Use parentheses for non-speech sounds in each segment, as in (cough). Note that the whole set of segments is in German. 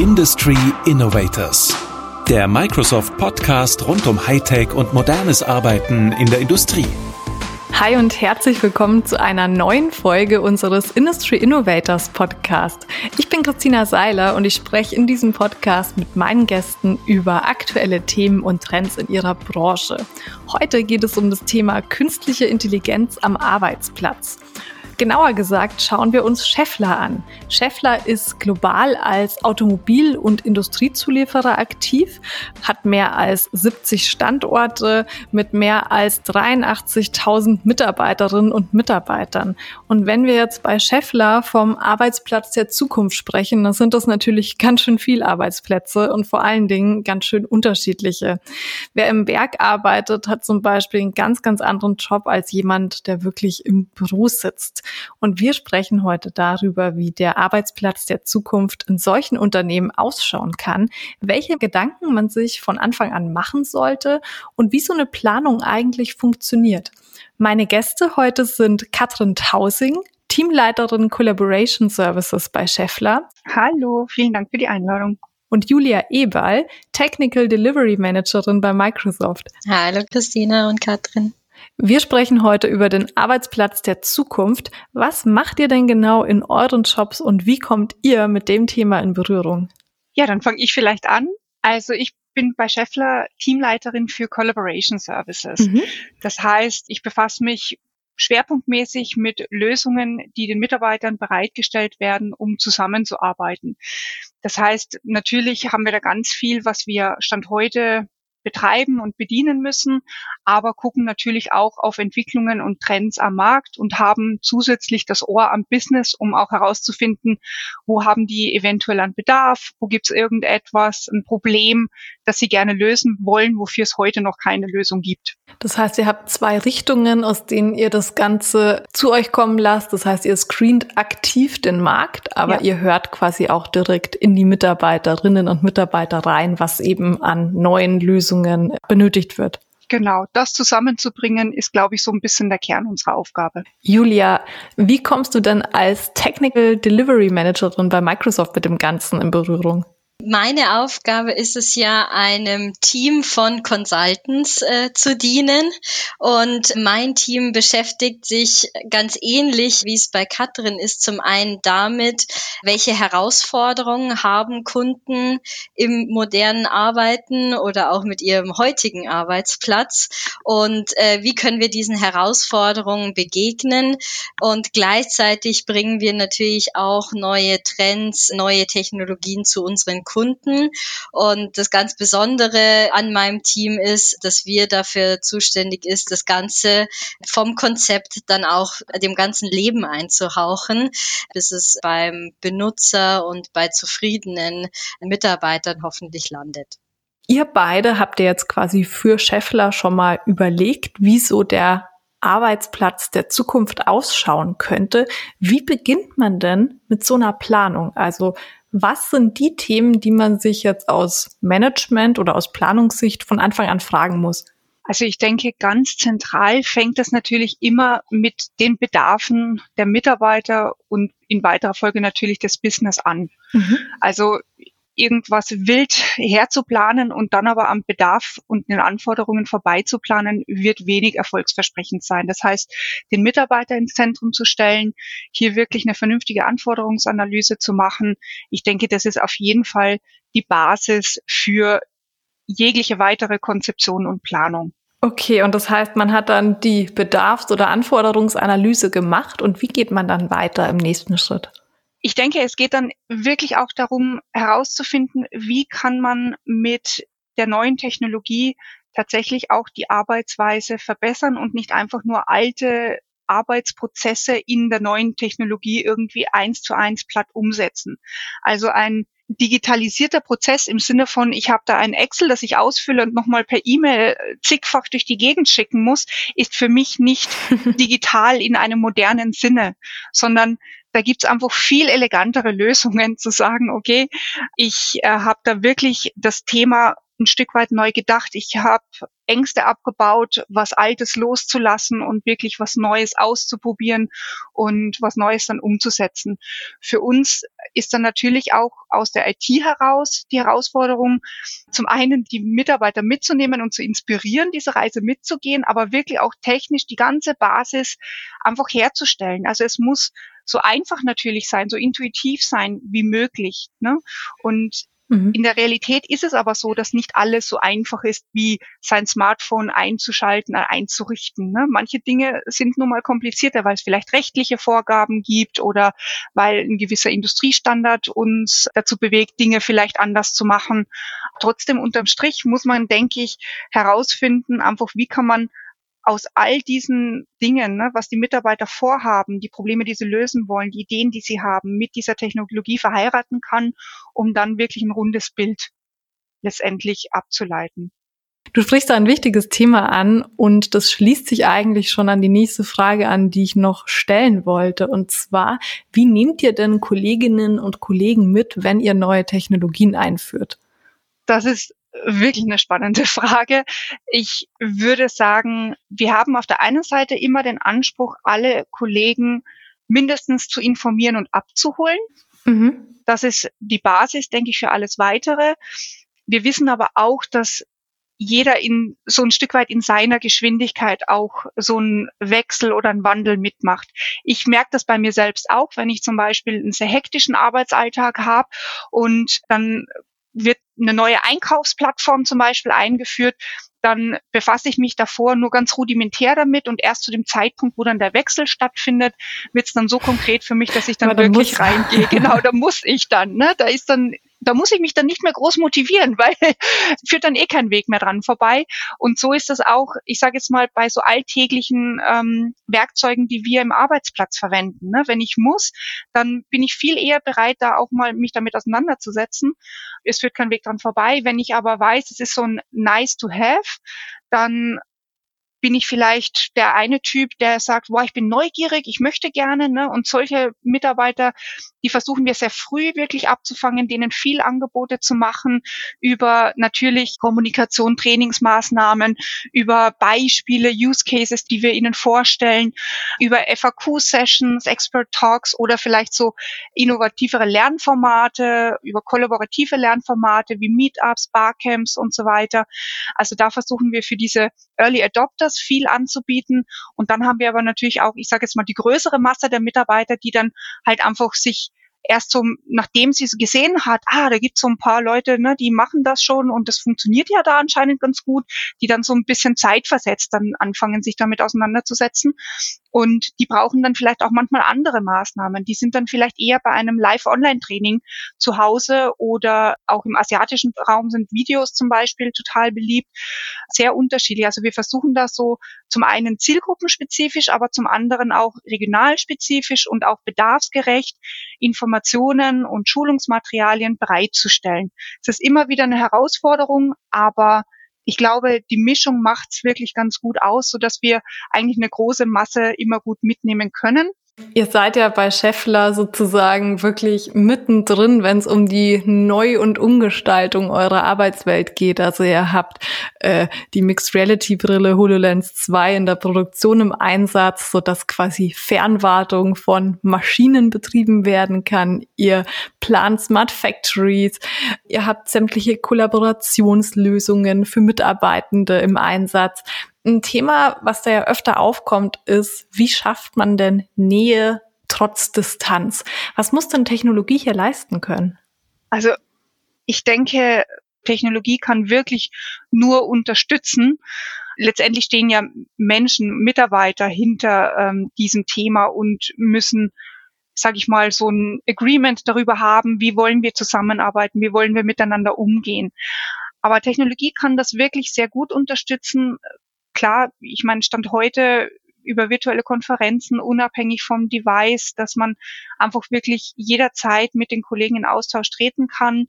Industry Innovators. Der Microsoft Podcast rund um Hightech und modernes Arbeiten in der Industrie. Hi und herzlich willkommen zu einer neuen Folge unseres Industry Innovators Podcast. Ich bin Christina Seiler und ich spreche in diesem Podcast mit meinen Gästen über aktuelle Themen und Trends in ihrer Branche. Heute geht es um das Thema künstliche Intelligenz am Arbeitsplatz. Genauer gesagt schauen wir uns Schaeffler an. Schaeffler ist global als Automobil- und Industriezulieferer aktiv, hat mehr als 70 Standorte mit mehr als 83.000 Mitarbeiterinnen und Mitarbeitern. Und wenn wir jetzt bei Schaeffler vom Arbeitsplatz der Zukunft sprechen, dann sind das natürlich ganz schön viel Arbeitsplätze und vor allen Dingen ganz schön unterschiedliche. Wer im Werk arbeitet, hat zum Beispiel einen ganz, ganz anderen Job als jemand, der wirklich im Büro sitzt. Und wir sprechen heute darüber, wie der Arbeitsplatz der Zukunft in solchen Unternehmen ausschauen kann, welche Gedanken man sich von Anfang an machen sollte und wie so eine Planung eigentlich funktioniert. Meine Gäste heute sind Katrin Tausing, Teamleiterin Collaboration Services bei Scheffler. Hallo, vielen Dank für die Einladung und Julia Eberl, Technical Delivery Managerin bei Microsoft. Hallo Christina und Katrin. Wir sprechen heute über den Arbeitsplatz der Zukunft. Was macht ihr denn genau in euren Jobs und wie kommt ihr mit dem Thema in Berührung? Ja, dann fange ich vielleicht an. Also ich bin bei Scheffler Teamleiterin für Collaboration Services. Mhm. Das heißt, ich befasse mich schwerpunktmäßig mit Lösungen, die den Mitarbeitern bereitgestellt werden, um zusammenzuarbeiten. Das heißt, natürlich haben wir da ganz viel, was wir Stand heute betreiben und bedienen müssen, aber gucken natürlich auch auf Entwicklungen und Trends am Markt und haben zusätzlich das Ohr am Business, um auch herauszufinden, wo haben die eventuell einen Bedarf, wo gibt es irgendetwas, ein Problem, das sie gerne lösen wollen, wofür es heute noch keine Lösung gibt. Das heißt, ihr habt zwei Richtungen, aus denen ihr das Ganze zu euch kommen lasst. Das heißt, ihr screent aktiv den Markt, aber ja. ihr hört quasi auch direkt in die Mitarbeiterinnen und Mitarbeiter rein, was eben an neuen Lösungen benötigt wird. Genau, das zusammenzubringen ist, glaube ich, so ein bisschen der Kern unserer Aufgabe. Julia, wie kommst du denn als Technical Delivery Managerin bei Microsoft mit dem Ganzen in Berührung? Meine Aufgabe ist es ja, einem Team von Consultants äh, zu dienen. Und mein Team beschäftigt sich ganz ähnlich, wie es bei Katrin ist, zum einen damit, welche Herausforderungen haben Kunden im modernen Arbeiten oder auch mit ihrem heutigen Arbeitsplatz und äh, wie können wir diesen Herausforderungen begegnen. Und gleichzeitig bringen wir natürlich auch neue Trends, neue Technologien zu unseren Kunden. Und das ganz Besondere an meinem Team ist, dass wir dafür zuständig ist, das Ganze vom Konzept dann auch dem ganzen Leben einzuhauchen, bis es beim Benutzer und bei zufriedenen Mitarbeitern hoffentlich landet. Ihr beide habt ihr jetzt quasi für Scheffler schon mal überlegt, wie so der Arbeitsplatz der Zukunft ausschauen könnte. Wie beginnt man denn mit so einer Planung? Also was sind die Themen, die man sich jetzt aus Management oder aus Planungssicht von Anfang an fragen muss? Also ich denke, ganz zentral fängt das natürlich immer mit den Bedarfen der Mitarbeiter und in weiterer Folge natürlich des Business an. Mhm. Also irgendwas wild herzuplanen und dann aber am Bedarf und den Anforderungen vorbeizuplanen, wird wenig erfolgsversprechend sein. Das heißt, den Mitarbeiter ins Zentrum zu stellen, hier wirklich eine vernünftige Anforderungsanalyse zu machen. Ich denke, das ist auf jeden Fall die Basis für jegliche weitere Konzeption und Planung. Okay, und das heißt, man hat dann die Bedarfs- oder Anforderungsanalyse gemacht und wie geht man dann weiter im nächsten Schritt? Ich denke, es geht dann wirklich auch darum herauszufinden, wie kann man mit der neuen Technologie tatsächlich auch die Arbeitsweise verbessern und nicht einfach nur alte Arbeitsprozesse in der neuen Technologie irgendwie eins zu eins platt umsetzen. Also ein digitalisierter Prozess im Sinne von, ich habe da ein Excel, das ich ausfülle und nochmal per E-Mail zigfach durch die Gegend schicken muss, ist für mich nicht (laughs) digital in einem modernen Sinne, sondern da gibt's einfach viel elegantere Lösungen zu sagen, okay, ich äh, habe da wirklich das Thema ein Stück weit neu gedacht. Ich habe Ängste abgebaut, was Altes loszulassen und wirklich was Neues auszuprobieren und was Neues dann umzusetzen. Für uns ist dann natürlich auch aus der IT heraus die Herausforderung, zum einen die Mitarbeiter mitzunehmen und zu inspirieren, diese Reise mitzugehen, aber wirklich auch technisch die ganze Basis einfach herzustellen. Also es muss so einfach natürlich sein, so intuitiv sein wie möglich. Ne? Und Mhm. In der Realität ist es aber so, dass nicht alles so einfach ist, wie sein Smartphone einzuschalten, äh, einzurichten. Ne? Manche Dinge sind nun mal komplizierter, weil es vielleicht rechtliche Vorgaben gibt oder weil ein gewisser Industriestandard uns dazu bewegt, Dinge vielleicht anders zu machen. Trotzdem unterm Strich muss man, denke ich, herausfinden, einfach wie kann man aus all diesen Dingen, ne, was die Mitarbeiter vorhaben, die Probleme, die sie lösen wollen, die Ideen, die sie haben, mit dieser Technologie verheiraten kann, um dann wirklich ein rundes Bild letztendlich abzuleiten. Du sprichst da ein wichtiges Thema an und das schließt sich eigentlich schon an die nächste Frage an, die ich noch stellen wollte. Und zwar, wie nehmt ihr denn Kolleginnen und Kollegen mit, wenn ihr neue Technologien einführt? Das ist wirklich eine spannende (laughs) Frage. Ich würde sagen, wir haben auf der einen Seite immer den Anspruch, alle Kollegen mindestens zu informieren und abzuholen. Mhm. Das ist die Basis, denke ich, für alles Weitere. Wir wissen aber auch, dass jeder in so ein Stück weit in seiner Geschwindigkeit auch so einen Wechsel oder einen Wandel mitmacht. Ich merke das bei mir selbst auch, wenn ich zum Beispiel einen sehr hektischen Arbeitsalltag habe und dann wird eine neue Einkaufsplattform zum Beispiel eingeführt, dann befasse ich mich davor nur ganz rudimentär damit und erst zu dem Zeitpunkt, wo dann der Wechsel stattfindet, wird es dann so konkret für mich, dass ich dann, dann wirklich reingehe. Genau, da muss ich dann. Ne? Da ist dann da muss ich mich dann nicht mehr groß motivieren, (laughs) weil führt dann eh kein Weg mehr dran vorbei. Und so ist das auch, ich sage jetzt mal, bei so alltäglichen ähm, Werkzeugen, die wir im Arbeitsplatz verwenden. Ne? Wenn ich muss, dann bin ich viel eher bereit, da auch mal mich damit auseinanderzusetzen. Es führt kein Weg dran vorbei. Wenn ich aber weiß, es ist so ein nice to have, dann bin ich vielleicht der eine Typ, der sagt, boah, ich bin neugierig, ich möchte gerne, ne? Und solche Mitarbeiter, die versuchen wir sehr früh wirklich abzufangen, denen viel Angebote zu machen über natürlich Kommunikation, Trainingsmaßnahmen, über Beispiele, Use Cases, die wir ihnen vorstellen, über FAQ-Sessions, Expert Talks oder vielleicht so innovativere Lernformate, über kollaborative Lernformate wie Meetups, Barcamps und so weiter. Also da versuchen wir für diese Early Adopters viel anzubieten. Und dann haben wir aber natürlich auch, ich sage jetzt mal, die größere Masse der Mitarbeiter, die dann halt einfach sich erst so, nachdem sie es gesehen hat, ah, da gibt es so ein paar Leute, ne, die machen das schon und das funktioniert ja da anscheinend ganz gut, die dann so ein bisschen zeitversetzt dann anfangen, sich damit auseinanderzusetzen. Und die brauchen dann vielleicht auch manchmal andere Maßnahmen. Die sind dann vielleicht eher bei einem Live-Online-Training zu Hause oder auch im asiatischen Raum sind Videos zum Beispiel total beliebt. Sehr unterschiedlich. Also wir versuchen das so zum einen zielgruppenspezifisch, aber zum anderen auch regionalspezifisch und auch bedarfsgerecht Informationen und Schulungsmaterialien bereitzustellen. Es ist immer wieder eine Herausforderung, aber ich glaube, die Mischung macht's wirklich ganz gut aus, so dass wir eigentlich eine große Masse immer gut mitnehmen können. Ihr seid ja bei Scheffler sozusagen wirklich mittendrin, wenn es um die Neu- und Umgestaltung eurer Arbeitswelt geht. Also ihr habt äh, die Mixed Reality Brille HoloLens 2 in der Produktion im Einsatz, so dass quasi Fernwartung von Maschinen betrieben werden kann. Ihr plant Smart Factories. Ihr habt sämtliche Kollaborationslösungen für Mitarbeitende im Einsatz. Ein Thema, was da ja öfter aufkommt, ist, wie schafft man denn Nähe trotz Distanz? Was muss denn Technologie hier leisten können? Also ich denke, Technologie kann wirklich nur unterstützen. Letztendlich stehen ja Menschen, Mitarbeiter hinter ähm, diesem Thema und müssen, sage ich mal, so ein Agreement darüber haben, wie wollen wir zusammenarbeiten, wie wollen wir miteinander umgehen. Aber Technologie kann das wirklich sehr gut unterstützen, klar, ich meine, Stand heute über virtuelle Konferenzen, unabhängig vom Device, dass man einfach wirklich jederzeit mit den Kollegen in Austausch treten kann.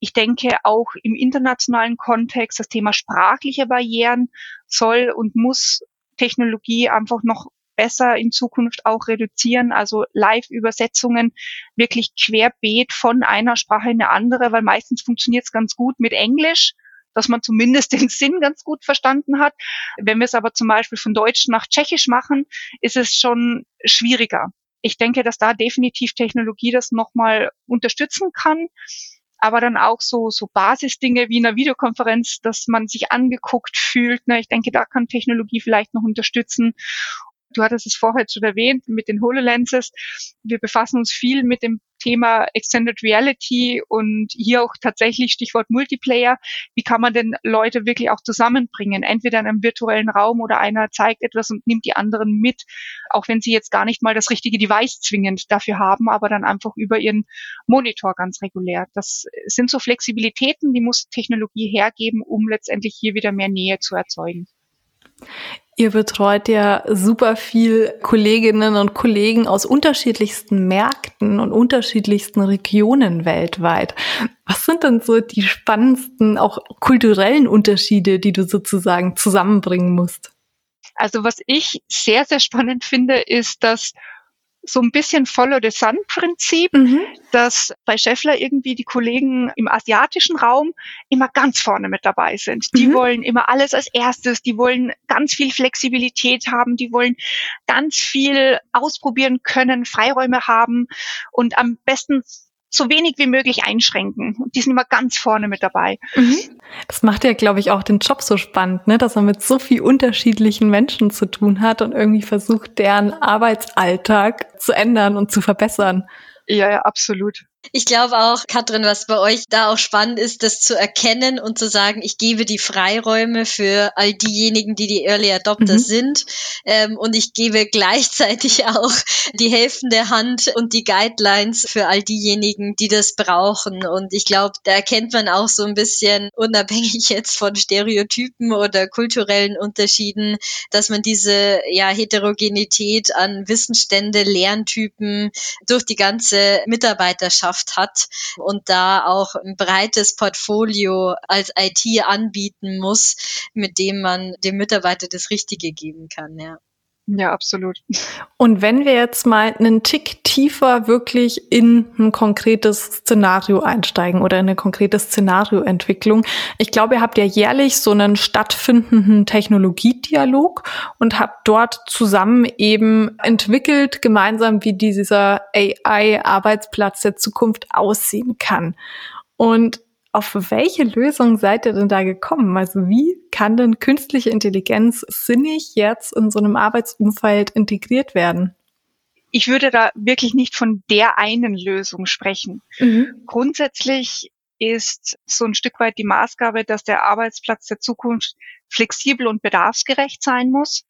Ich denke auch im internationalen Kontext das Thema sprachliche Barrieren soll und muss Technologie einfach noch besser in Zukunft auch reduzieren, also Live-Übersetzungen wirklich querbeet von einer Sprache in eine andere, weil meistens funktioniert es ganz gut mit Englisch dass man zumindest (laughs) den Sinn ganz gut verstanden hat. Wenn wir es aber zum Beispiel von Deutsch nach Tschechisch machen, ist es schon schwieriger. Ich denke, dass da definitiv Technologie das nochmal unterstützen kann aber dann auch so, so Basisdinge wie in einer Videokonferenz, dass man sich angeguckt fühlt. Ne? Ich denke, da kann Technologie vielleicht noch unterstützen. Du hattest es vorher schon erwähnt mit den HoloLenses. Wir befassen uns viel mit dem Thema Extended Reality und hier auch tatsächlich Stichwort Multiplayer. Wie kann man denn Leute wirklich auch zusammenbringen? Entweder in einem virtuellen Raum oder einer zeigt etwas und nimmt die anderen mit, auch wenn sie jetzt gar nicht mal das richtige Device zwingend dafür haben, aber dann einfach über ihren Monitor ganz regulär. Das sind so Flexibilitäten, die muss Technologie hergeben, um letztendlich hier wieder mehr Nähe zu erzeugen. Ihr betreut ja super viel Kolleginnen und Kollegen aus unterschiedlichsten Märkten und unterschiedlichsten Regionen weltweit. Was sind denn so die spannendsten, auch kulturellen Unterschiede, die du sozusagen zusammenbringen musst? Also was ich sehr, sehr spannend finde, ist, dass so ein bisschen Follow the Sun Prinzip, mhm. dass bei Scheffler irgendwie die Kollegen im asiatischen Raum immer ganz vorne mit dabei sind. Die mhm. wollen immer alles als erstes, die wollen ganz viel Flexibilität haben, die wollen ganz viel ausprobieren können, Freiräume haben und am besten so wenig wie möglich einschränken. Und die sind immer ganz vorne mit dabei. Mhm. Das macht ja, glaube ich, auch den Job so spannend, ne? dass man mit so viel unterschiedlichen Menschen zu tun hat und irgendwie versucht, deren Arbeitsalltag zu ändern und zu verbessern. Ja, ja, absolut. Ich glaube auch, Katrin, was bei euch da auch spannend ist, das zu erkennen und zu sagen, ich gebe die Freiräume für all diejenigen, die die Early Adopter mhm. sind. Ähm, und ich gebe gleichzeitig (laughs) auch die helfende Hand und die Guidelines für all diejenigen, die das brauchen. Und ich glaube, da erkennt man auch so ein bisschen, unabhängig jetzt von Stereotypen oder kulturellen Unterschieden, dass man diese ja, Heterogenität an Wissensstände, Lerntypen durch die ganze Mitarbeiterschaft Gesellschaft hat und da auch ein breites Portfolio als IT anbieten muss, mit dem man dem Mitarbeiter das Richtige geben kann, ja. Ja, absolut. Und wenn wir jetzt mal einen Tick tiefer wirklich in ein konkretes Szenario einsteigen oder in eine konkrete Szenarioentwicklung. Ich glaube, ihr habt ja jährlich so einen stattfindenden Technologiedialog und habt dort zusammen eben entwickelt, gemeinsam, wie dieser AI-Arbeitsplatz der Zukunft aussehen kann. Und auf welche Lösung seid ihr denn da gekommen? Also wie kann denn künstliche Intelligenz sinnig jetzt in so einem Arbeitsumfeld integriert werden? Ich würde da wirklich nicht von der einen Lösung sprechen. Mhm. Grundsätzlich ist so ein Stück weit die Maßgabe, dass der Arbeitsplatz der Zukunft flexibel und bedarfsgerecht sein muss,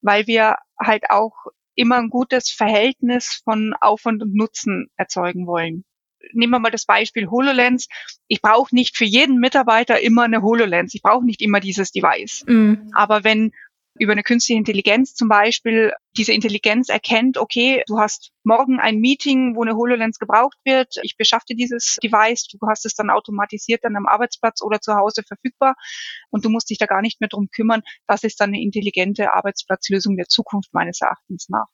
weil wir halt auch immer ein gutes Verhältnis von Aufwand und Nutzen erzeugen wollen nehmen wir mal das Beispiel HoloLens. Ich brauche nicht für jeden Mitarbeiter immer eine HoloLens. Ich brauche nicht immer dieses Device. Mhm. Aber wenn über eine künstliche Intelligenz zum Beispiel diese Intelligenz erkennt, okay, du hast morgen ein Meeting, wo eine HoloLens gebraucht wird, ich beschaffe dir dieses Device, du hast es dann automatisiert dann am Arbeitsplatz oder zu Hause verfügbar und du musst dich da gar nicht mehr drum kümmern, das ist dann eine intelligente Arbeitsplatzlösung der Zukunft meines Erachtens nach.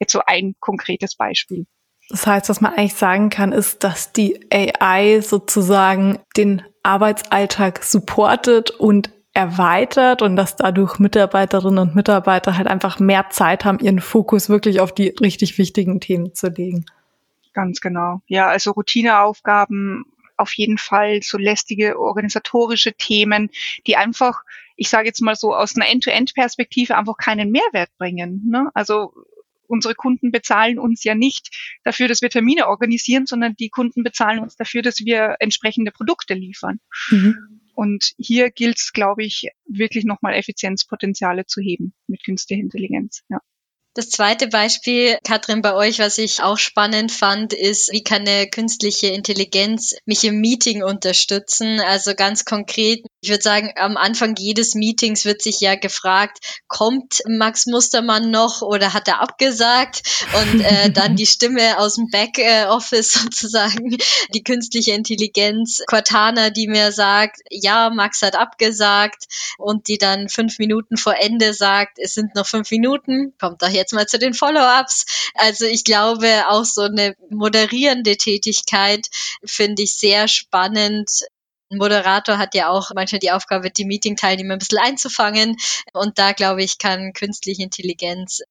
Jetzt so ein konkretes Beispiel. Das heißt, was man eigentlich sagen kann, ist, dass die AI sozusagen den Arbeitsalltag supportet und erweitert und dass dadurch Mitarbeiterinnen und Mitarbeiter halt einfach mehr Zeit haben, ihren Fokus wirklich auf die richtig wichtigen Themen zu legen. Ganz genau. Ja, also Routineaufgaben, auf jeden Fall so lästige organisatorische Themen, die einfach, ich sage jetzt mal so aus einer End-to-End-Perspektive einfach keinen Mehrwert bringen. Ne? Also unsere Kunden bezahlen uns ja nicht dafür, dass wir Termine organisieren, sondern die Kunden bezahlen uns dafür, dass wir entsprechende Produkte liefern. Mhm. Und hier gilt es, glaube ich, wirklich nochmal Effizienzpotenziale zu heben mit künstlicher Intelligenz. Ja. Das zweite Beispiel, Katrin, bei euch, was ich auch spannend fand, ist, wie kann eine künstliche Intelligenz mich im Meeting unterstützen? Also ganz konkret, ich würde sagen, am Anfang jedes Meetings wird sich ja gefragt, kommt Max Mustermann noch oder hat er abgesagt? Und äh, (laughs) dann die Stimme aus dem Backoffice (laughs) sozusagen, die künstliche Intelligenz, Cortana, die mir sagt, ja, Max hat abgesagt und die dann fünf Minuten vor Ende sagt, es sind noch fünf Minuten, kommt doch jetzt mal zu den Follow-ups. Also ich glaube, auch so eine moderierende Tätigkeit finde ich sehr spannend, Ein Moderator hat ja auch manchmal die Aufgabe, die Meeting-Teilnehmer ein bisschen einzufangen. Und da, glaube ich, kann künstliche Intelligenz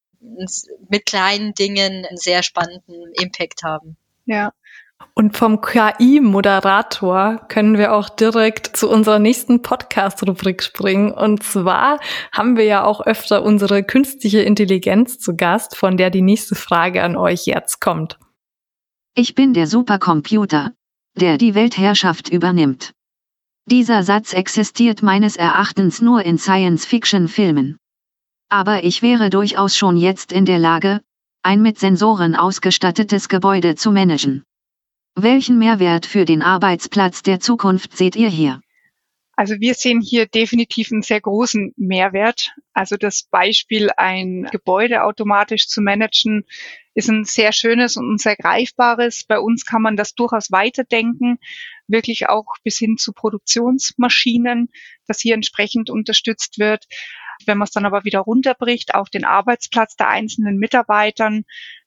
mit kleinen Dingen einen sehr spannenden Impact haben. Ja, und vom KI-Moderator können wir auch direkt zu unserer nächsten Podcast-Rubrik springen. Und zwar haben wir ja auch öfter unsere künstliche Intelligenz zu Gast, von der die nächste Frage an euch jetzt kommt. Ich bin der Supercomputer, der die Weltherrschaft übernimmt. Dieser Satz existiert meines Erachtens nur in Science-Fiction-Filmen. Aber ich wäre durchaus schon jetzt in der Lage, ein mit Sensoren ausgestattetes Gebäude zu managen. Welchen Mehrwert für den Arbeitsplatz der Zukunft seht ihr hier? Also wir sehen hier definitiv einen sehr großen Mehrwert. Also das Beispiel, ein Gebäude automatisch zu managen, ist ein sehr schönes und ein sehr greifbares. Bei uns kann man das durchaus weiterdenken, wirklich auch bis hin zu Produktionsmaschinen, dass hier entsprechend unterstützt wird. Wenn man es dann aber wieder runterbricht auf den Arbeitsplatz der einzelnen Mitarbeitern,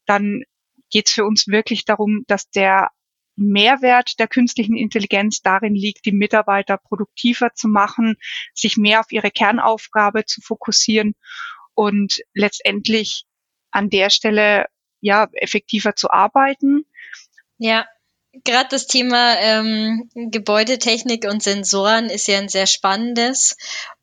dann geht es für uns wirklich darum, dass der Mehrwert der künstlichen Intelligenz darin liegt, die Mitarbeiter produktiver zu machen, sich mehr auf ihre Kernaufgabe zu fokussieren und letztendlich an der Stelle ja effektiver zu arbeiten. Ja, Gerade das Thema ähm, Gebäudetechnik und Sensoren ist ja ein sehr spannendes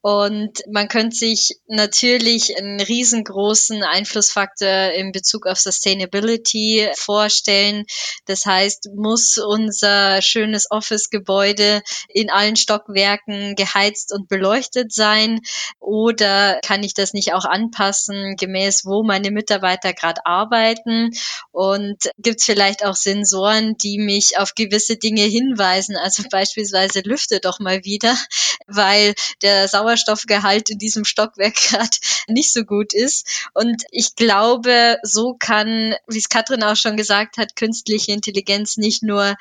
und man könnte sich natürlich einen riesengroßen Einflussfaktor in Bezug auf Sustainability vorstellen. Das heißt, muss unser schönes Office-Gebäude in allen Stockwerken geheizt und beleuchtet sein? Oder kann ich das nicht auch anpassen, gemäß wo meine Mitarbeiter gerade arbeiten? Und gibt es vielleicht auch Sensoren, die mich auf gewisse Dinge hinweisen? Also beispielsweise lüfte doch mal wieder, (laughs) weil der Sauer Sauerstoffgehalt in diesem Stockwerk (laughs) gerade nicht so gut ist. Und ich glaube, so kann, wie es Katrin auch schon gesagt hat, künstliche Intelligenz nicht nur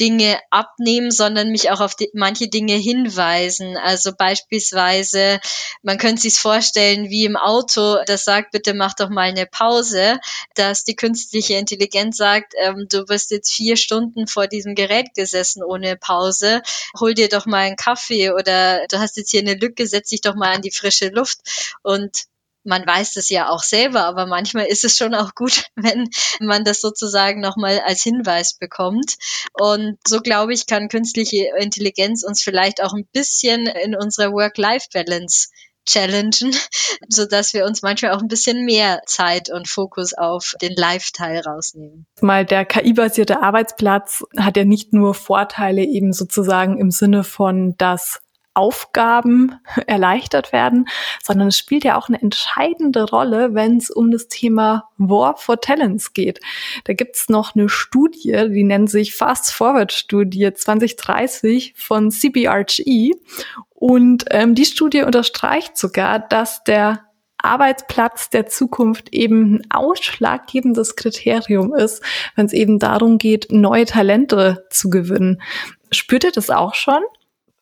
Dinge abnehmen, sondern mich auch auf die, manche Dinge hinweisen. Also beispielsweise, man könnte sich vorstellen, wie im Auto, das sagt, bitte mach doch mal eine Pause, dass die künstliche Intelligenz sagt, ähm, du bist jetzt vier Stunden vor diesem Gerät gesessen ohne Pause, hol dir doch mal einen Kaffee oder du hast jetzt hier eine Lücke, setz dich doch mal an die frische Luft und man weiß es ja auch selber, aber manchmal ist es schon auch gut, (laughs) wenn man das sozusagen nochmal als Hinweis bekommt. Und so glaube ich, kann künstliche Intelligenz uns vielleicht auch ein bisschen in unserer Work-Life-Balance challengen, (laughs) so dass wir uns manchmal auch ein bisschen mehr Zeit und Fokus auf den Live-Teil rausnehmen. Mal der KI-basierte Arbeitsplatz hat ja nicht nur Vorteile eben sozusagen im Sinne von, dass Aufgaben (laughs) erleichtert werden, sondern es spielt ja auch eine entscheidende Rolle, wenn es um das Thema War for Talents geht. Da gibt's noch eine Studie, die nennt sich Fast Forward Studie 2030 von CBRGE. Und ähm, die Studie unterstreicht sogar, dass der Arbeitsplatz der Zukunft eben ein ausschlaggebendes Kriterium ist, wenn es eben darum geht, neue Talente zu gewinnen. Spürt ihr das auch schon?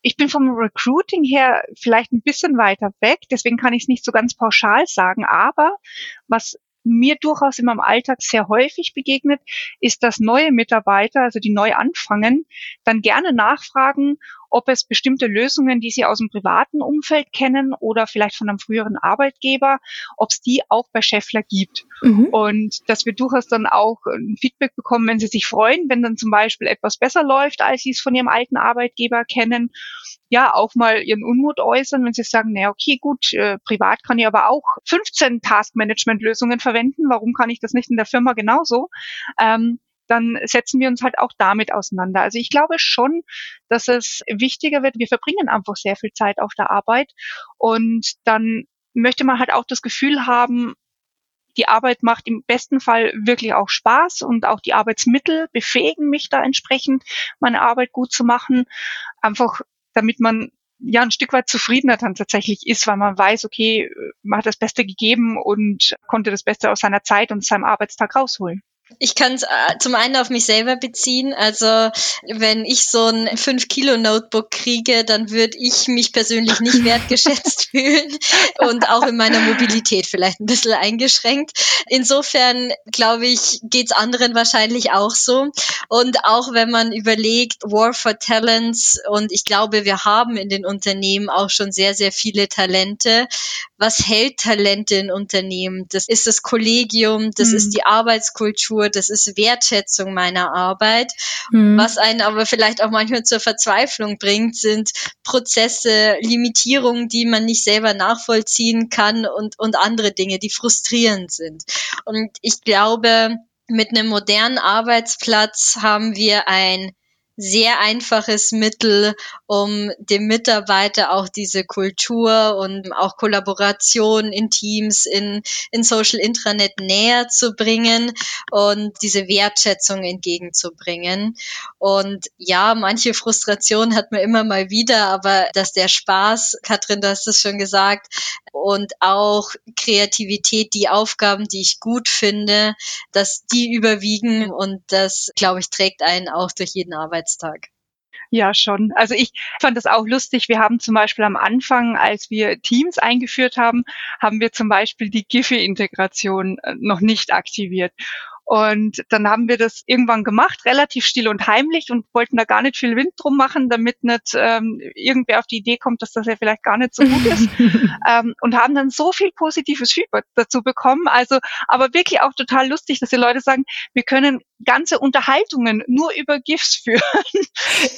Ich bin vom Recruiting her vielleicht ein bisschen weiter weg, deswegen kann ich es nicht so ganz pauschal sagen, aber was mir durchaus in meinem Alltag sehr häufig begegnet, ist, dass neue Mitarbeiter, also die neu anfangen, dann gerne nachfragen, ob es bestimmte Lösungen, die sie aus dem privaten Umfeld kennen oder vielleicht von einem früheren Arbeitgeber, ob es die auch bei Scheffler gibt. Mhm. Und dass wir durchaus dann auch ein Feedback bekommen, wenn sie sich freuen, wenn dann zum Beispiel etwas besser läuft, als sie es von ihrem alten Arbeitgeber kennen. Ja, auch mal ihren Unmut äußern, wenn sie sagen, naja, okay, gut, äh, privat kann ich aber auch 15 Task-Management-Lösungen verwenden. Warum kann ich das nicht in der Firma genauso? Ähm, dann setzen wir uns halt auch damit auseinander. Also ich glaube schon, dass es wichtiger wird. Wir verbringen einfach sehr viel Zeit auf der Arbeit und dann möchte man halt auch das Gefühl haben, die Arbeit macht im besten Fall wirklich auch Spaß und auch die Arbeitsmittel befähigen mich da entsprechend, meine Arbeit gut zu machen. Einfach damit man ja ein Stück weit zufriedener dann tatsächlich ist, weil man weiß, okay, man hat das Beste gegeben und konnte das Beste aus seiner Zeit und seinem Arbeitstag rausholen. Ich kann es äh, zum einen auf mich selber beziehen. Also wenn ich so ein 5-Kilo-Notebook kriege, dann würde ich mich persönlich nicht wertgeschätzt (laughs) fühlen und auch in meiner Mobilität vielleicht ein bisschen eingeschränkt. Insofern glaube ich, geht's anderen wahrscheinlich auch so. Und auch wenn man überlegt, War for Talents, und ich glaube, wir haben in den Unternehmen auch schon sehr, sehr viele Talente. Was hält Talente in Unternehmen? Das ist das Kollegium, das hm. ist die Arbeitskultur, das ist Wertschätzung meiner Arbeit. Mhm. Was einen aber vielleicht auch manchmal zur Verzweiflung bringt, sind Prozesse, Limitierungen, die man nicht selber nachvollziehen kann und, und andere Dinge, die frustrierend sind. Und ich glaube, mit einem modernen Arbeitsplatz haben wir ein sehr einfaches Mittel, um dem Mitarbeiter auch diese Kultur und auch Kollaboration in Teams, in, in Social Intranet näher zu bringen und diese Wertschätzung entgegenzubringen. Und ja, manche Frustration hat man immer mal wieder, aber dass der Spaß, Katrin, du hast es schon gesagt, und auch Kreativität, die Aufgaben, die ich gut finde, dass die überwiegen und das, glaube ich, trägt einen auch durch jeden Arbeitstag. Ja, schon. Also ich fand das auch lustig. Wir haben zum Beispiel am Anfang, als wir Teams eingeführt haben, haben wir zum Beispiel die Giphy-Integration äh, noch nicht aktiviert. Und dann haben wir das irgendwann gemacht, relativ still und heimlich und wollten da gar nicht viel Wind drum machen, damit nicht ähm, irgendwer auf die Idee kommt, dass das ja vielleicht gar nicht so gut ist. (laughs) ähm, und haben dann so viel positives Feedback dazu bekommen. Also, aber wirklich auch total lustig, dass die Leute sagen, wir können ganze Unterhaltungen nur über GIFs führen.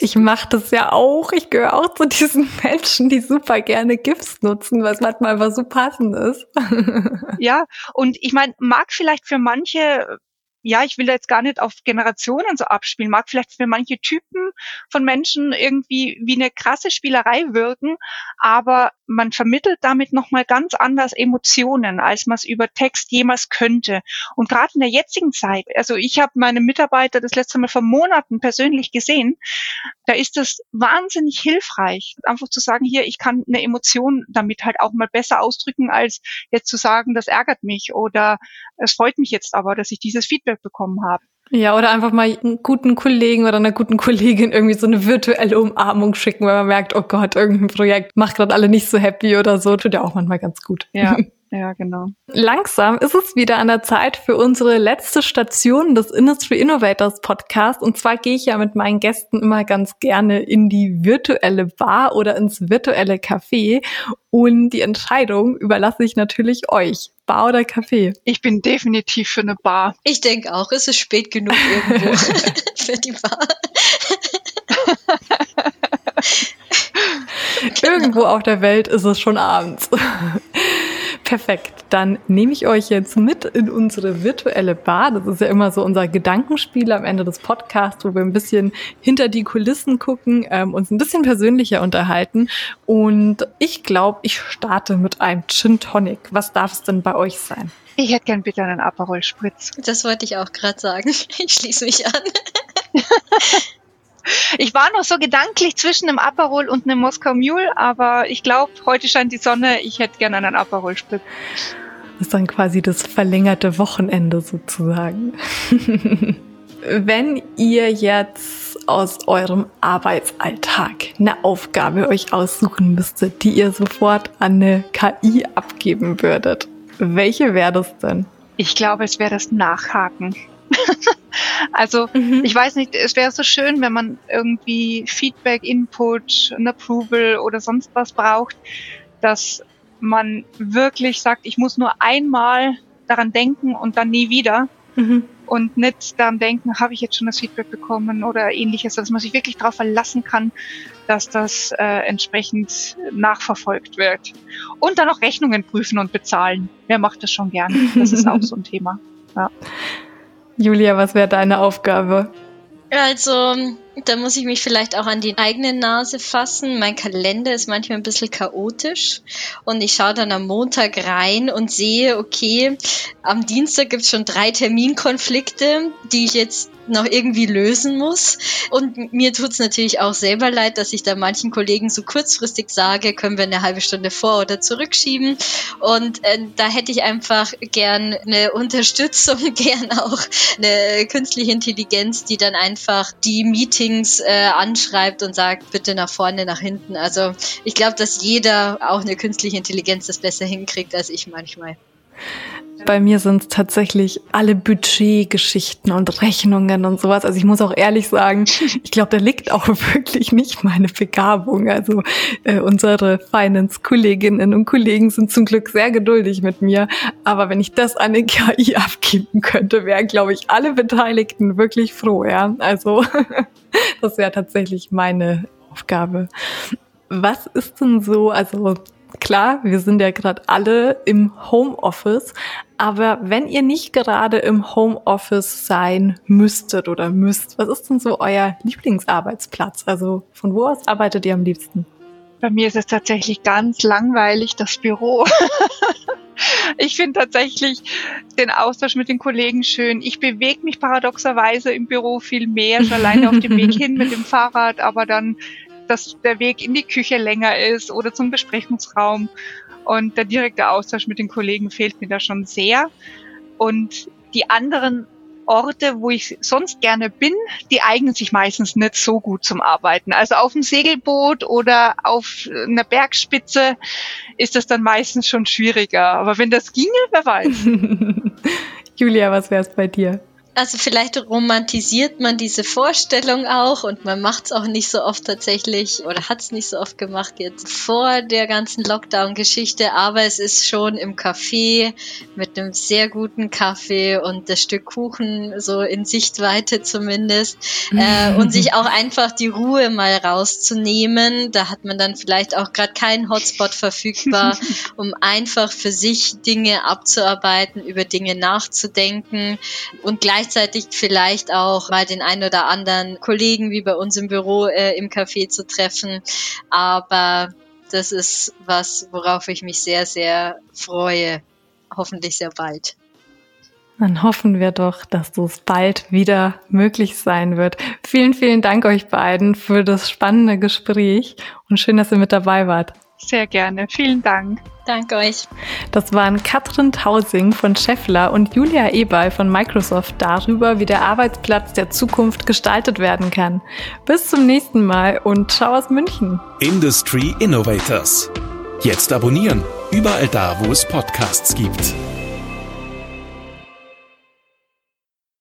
Ich mache das ja auch. Ich gehöre auch zu diesen (laughs) Menschen, die super gerne GIFs nutzen, was manchmal einfach so passend ist. (laughs) Ja, und ich meine, mag vielleicht für manche ja, ich will da jetzt gar nicht auf Generationen so abspielen, mag vielleicht für manche Typen von Menschen irgendwie wie eine krasse Spielerei wirken, aber man vermittelt damit nochmal ganz anders Emotionen, als man es über Text jemals könnte. Und gerade in der jetzigen Zeit, also ich habe meine Mitarbeiter das letzte Mal vor Monaten persönlich gesehen, da ist es wahnsinnig hilfreich, einfach zu sagen, hier, ich kann eine Emotion damit halt auch mal besser ausdrücken, als jetzt zu sagen, das ärgert mich oder es freut mich jetzt aber, dass ich dieses Feedback bekommen habe. Ja, oder einfach mal einen guten Kollegen oder einer guten Kollegin irgendwie so eine virtuelle Umarmung schicken, weil man merkt, oh Gott, irgendein Projekt macht gerade alle nicht so happy oder so. Tut ja auch manchmal ganz gut. Ja. (laughs) Ja, genau. Langsam ist es wieder an der Zeit für unsere letzte Station des Industry Innovators Podcast. Und zwar gehe ich ja mit meinen Gästen immer ganz gerne in die virtuelle Bar oder ins virtuelle Café. Und die Entscheidung überlasse ich natürlich euch. Bar oder Café? Ich bin definitiv für eine Bar. Ich denke auch, es ist spät genug irgendwo (laughs) für die Bar. Irgendwo auf der Welt ist es schon abends. Perfekt. Dann nehme ich euch jetzt mit in unsere virtuelle Bar. Das ist ja immer so unser Gedankenspiel am Ende des Podcasts, wo wir ein bisschen hinter die Kulissen gucken, ähm, uns ein bisschen persönlicher unterhalten. Und ich glaube, ich starte mit einem Gin Tonic. Was darf es denn bei euch sein? Ich hätte gern bitte einen Aperol Spritz. Das wollte ich auch gerade sagen. (laughs) Ich schließe mich an. (laughs) Ich war noch so gedanklich zwischen einem Aperol und einem Moskau Mule, aber ich glaube, heute scheint die Sonne. Ich hätte gerne einen Aperol Spritz. Das ist dann quasi das verlängerte Wochenende sozusagen. (laughs) Wenn ihr jetzt aus eurem Arbeitsalltag eine Aufgabe euch aussuchen müsstet, die ihr sofort an eine KI abgeben würdet, welche wäre das denn? Ich glaube, es wäre das Nachhaken. (laughs) also mhm. ich weiß nicht, es wäre so schön, wenn man irgendwie Feedback, Input, ein Approval oder sonst was braucht, dass man wirklich sagt, ich muss nur einmal daran denken und dann nie wieder. Mhm. Und nicht daran denken, habe ich jetzt schon das Feedback bekommen oder ähnliches, dass man sich wirklich darauf verlassen kann, dass das äh, entsprechend nachverfolgt wird. Und dann auch Rechnungen prüfen und bezahlen. Wer macht das schon gern? Das ist auch so ein (laughs) Thema. Ja. Julia, was wäre deine Aufgabe? Also, Da muss ich mich vielleicht auch an die eigene Nase fassen. Mein Kalender ist manchmal ein bisschen chaotisch und ich schaue dann am Montag rein und sehe, okay, am Dienstag gibt es schon drei Terminkonflikte, die ich jetzt noch irgendwie lösen muss. Und mir tut es natürlich auch selber leid, dass ich da manchen Kollegen so kurzfristig sage, können wir eine halbe Stunde vor- oder zurückschieben. Und äh, da hätte ich einfach gern eine Unterstützung, (laughs) gern auch eine künstliche Intelligenz, die dann einfach die Meetings äh, anschreibt und sagt, bitte nach vorne, nach hinten. Also ich glaube, dass jeder, auch eine künstliche Intelligenz, das besser hinkriegt als ich manchmal. Bei mir sind es tatsächlich alle Budgetgeschichten und Rechnungen und sowas. Also ich muss auch ehrlich sagen, (laughs) ich glaube, da liegt auch wirklich nicht meine Begabung. Also äh, unsere Finance-Kolleginnen und Kollegen sind zum Glück sehr geduldig mit mir. Aber wenn ich das an eine KI abgeben könnte, wären, glaube ich, alle Beteiligten wirklich froh. Ja, also (laughs) das wäre tatsächlich meine Aufgabe. Was ist denn so, also klar, wir sind ja gerade alle im Homeoffice, aber wenn ihr nicht gerade im Homeoffice sein müsstet oder müsst, was ist denn so euer Lieblingsarbeitsplatz? Also von wo aus arbeitet ihr am liebsten? Bei mir ist es tatsächlich ganz langweilig, das Büro. (laughs) ich finde tatsächlich den Austausch mit den Kollegen schön. Ich bewege mich paradoxerweise im Büro viel mehr, schon alleine auf dem Weg hin mit dem (laughs) Fahrrad, aber dann dass der Weg in die Küche länger ist oder zum Besprechungsraum. Und der direkte Austausch mit den Kollegen fehlt mir da schon sehr. Und die anderen Orte, wo ich sonst gerne bin, die eignen sich meistens nicht so gut zum Arbeiten. Also auf dem Segelboot oder auf einer Bergspitze ist das dann meistens schon schwieriger. Aber wenn das ginge, wer weiß. (laughs) Julia, was wäre es bei dir? Also vielleicht romantisiert man diese Vorstellung auch und man macht es auch nicht so oft tatsächlich oder hat es nicht so oft gemacht jetzt vor der ganzen Lockdown-Geschichte, aber es ist schon im Café mit einem sehr guten Kaffee und das Stück Kuchen so in Sichtweite zumindest äh, und (laughs) sich auch einfach die Ruhe mal rauszunehmen. Da hat man dann vielleicht auch gerade keinen Hotspot verfügbar, (laughs) um einfach für sich Dinge abzuarbeiten, über Dinge nachzudenken und gleich gleichzeitig vielleicht auch mal den einen oder anderen Kollegen wie bei uns im Büro äh, im Café zu treffen. Aber das ist was, worauf ich mich sehr, sehr freue. Hoffentlich sehr bald. Dann hoffen wir doch, dass das bald wieder möglich sein wird. Vielen, vielen Dank euch beiden für das spannende Gespräch und schön, dass ihr mit dabei wart. Sehr gerne. Vielen Dank. Danke euch. Das waren Katrin Tausing von Scheffler und Julia Eberl von Microsoft darüber, wie der Arbeitsplatz der Zukunft gestaltet werden kann. Bis zum nächsten Mal und ciao aus München. Industry Innovators. Jetzt abonnieren. Überall da, wo es Podcasts gibt.